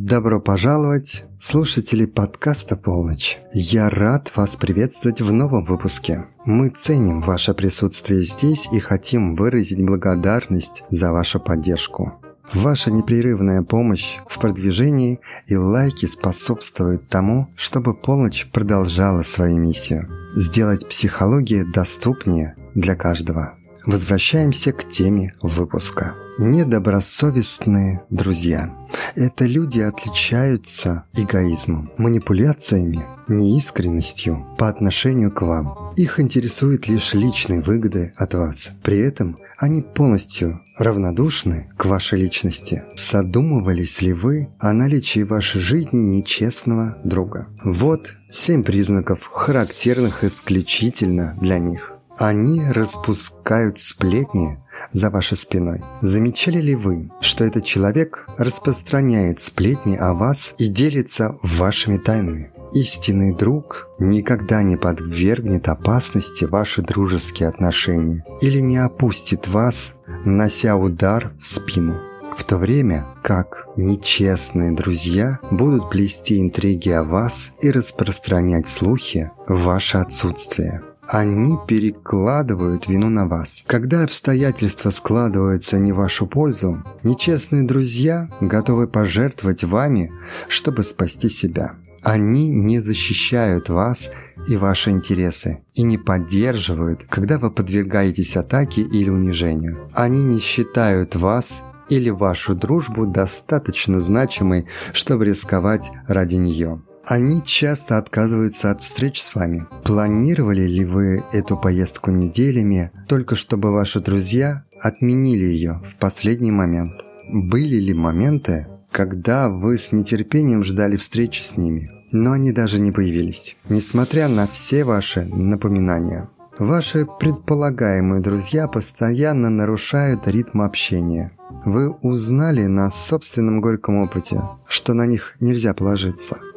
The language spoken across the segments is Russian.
Добро пожаловать, слушатели подкаста «Полночь». Я рад вас приветствовать в новом выпуске. Мы ценим ваше присутствие здесь и хотим выразить благодарность за вашу поддержку. Ваша непрерывная помощь в продвижении и лайки способствуют тому, чтобы полночь продолжала свою миссию – сделать психологию доступнее для каждого. Возвращаемся к теме выпуска. Недобросовестные друзья. Это люди отличаются эгоизмом, манипуляциями, неискренностью по отношению к вам. Их интересуют лишь личные выгоды от вас. При этом они полностью равнодушны к вашей личности. Задумывались ли вы о наличии в вашей жизни нечестного друга? Вот семь признаков, характерных исключительно для них. Они распускают сплетни за вашей спиной. Замечали ли вы, что этот человек распространяет сплетни о вас и делится вашими тайнами? Истинный друг никогда не подвергнет опасности ваши дружеские отношения или не опустит вас, нося удар в спину в то время как нечестные друзья будут плести интриги о вас и распространять слухи в ваше отсутствие они перекладывают вину на вас. Когда обстоятельства складываются не в вашу пользу, нечестные друзья готовы пожертвовать вами, чтобы спасти себя. Они не защищают вас и ваши интересы и не поддерживают, когда вы подвергаетесь атаке или унижению. Они не считают вас или вашу дружбу достаточно значимой, чтобы рисковать ради нее. Они часто отказываются от встреч с вами. Планировали ли вы эту поездку неделями, только чтобы ваши друзья отменили ее в последний момент? Были ли моменты, когда вы с нетерпением ждали встречи с ними, но они даже не появились, несмотря на все ваши напоминания? Ваши предполагаемые друзья постоянно нарушают ритм общения. Вы узнали на собственном горьком опыте, что на них нельзя положиться –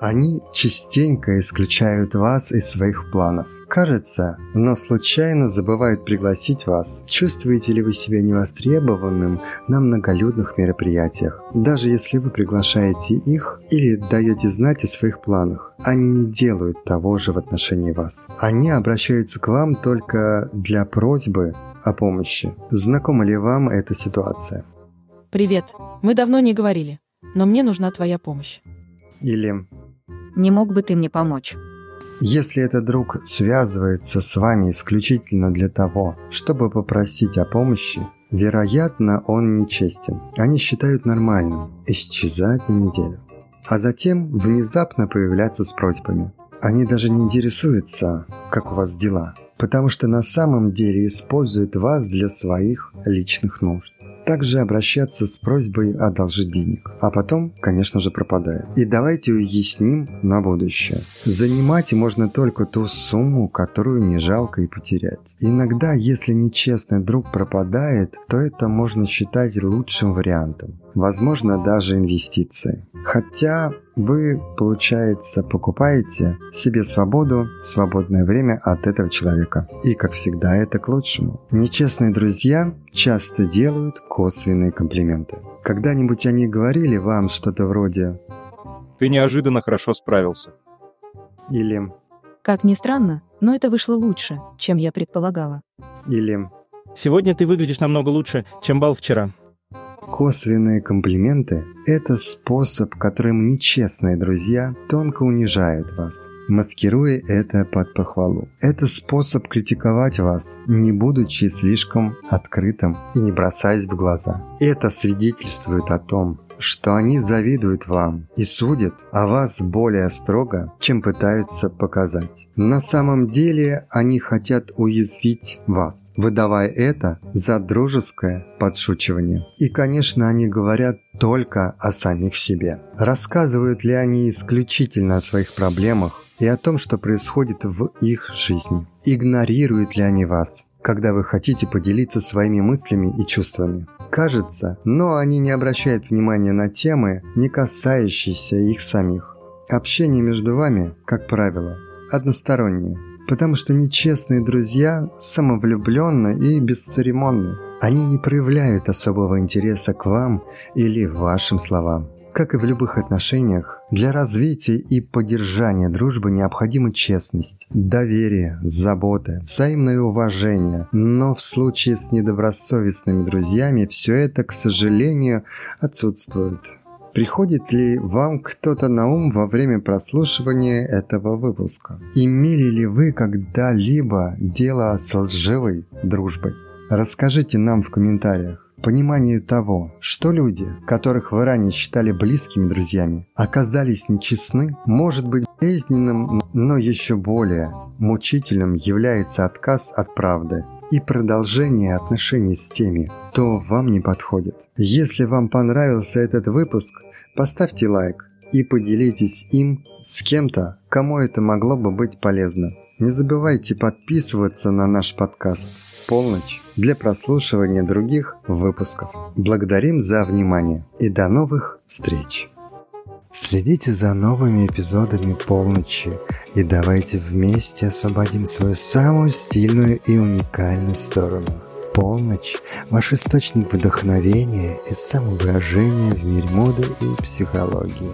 они частенько исключают вас из своих планов. Кажется, но случайно забывают пригласить вас. Чувствуете ли вы себя невостребованным на многолюдных мероприятиях? Даже если вы приглашаете их или даете знать о своих планах, они не делают того же в отношении вас. Они обращаются к вам только для просьбы о помощи. Знакома ли вам эта ситуация? Привет. Мы давно не говорили, но мне нужна твоя помощь. Или не мог бы ты мне помочь? Если этот друг связывается с вами исключительно для того, чтобы попросить о помощи, вероятно, он нечестен. Они считают нормальным исчезать на неделю, а затем внезапно появляться с просьбами. Они даже не интересуются, как у вас дела, потому что на самом деле используют вас для своих личных нужд также обращаться с просьбой одолжить денег, а потом, конечно же, пропадает. И давайте уясним на будущее. Занимать можно только ту сумму, которую не жалко и потерять. Иногда, если нечестный друг пропадает, то это можно считать лучшим вариантом. Возможно, даже инвестицией. Хотя вы, получается, покупаете себе свободу, свободное время от этого человека. И, как всегда, это к лучшему. Нечестные друзья часто делают косвенные комплименты. Когда-нибудь они говорили вам что-то вроде «Ты неожиданно хорошо справился». Или «Как ни странно, но это вышло лучше, чем я предполагала». Или «Сегодня ты выглядишь намного лучше, чем бал вчера». Косвенные комплименты – это способ, которым нечестные друзья тонко унижают вас, маскируя это под похвалу. Это способ критиковать вас, не будучи слишком открытым и не бросаясь в глаза. Это свидетельствует о том, что они завидуют вам и судят о вас более строго, чем пытаются показать. На самом деле они хотят уязвить вас, выдавая это за дружеское подшучивание. И, конечно, они говорят только о самих себе. Рассказывают ли они исключительно о своих проблемах и о том, что происходит в их жизни? Игнорируют ли они вас? когда вы хотите поделиться своими мыслями и чувствами. Кажется, но они не обращают внимания на темы, не касающиеся их самих. Общение между вами, как правило, одностороннее, потому что нечестные друзья самовлюбленны и бесцеремонны. Они не проявляют особого интереса к вам или вашим словам. Как и в любых отношениях, для развития и поддержания дружбы необходима честность, доверие, забота, взаимное уважение. Но в случае с недобросовестными друзьями все это, к сожалению, отсутствует. Приходит ли вам кто-то на ум во время прослушивания этого выпуска? Имели ли вы когда-либо дело с лживой дружбой? Расскажите нам в комментариях понимание того, что люди, которых вы ранее считали близкими друзьями, оказались нечестны, может быть болезненным, но еще более мучительным является отказ от правды и продолжение отношений с теми, кто вам не подходит. Если вам понравился этот выпуск, поставьте лайк и поделитесь им с кем-то, кому это могло бы быть полезно. Не забывайте подписываться на наш подкаст «Полночь» для прослушивания других выпусков. Благодарим за внимание и до новых встреч! Следите за новыми эпизодами «Полночи» и давайте вместе освободим свою самую стильную и уникальную сторону. Полночь – ваш источник вдохновения и самовыражения в мире моды и психологии.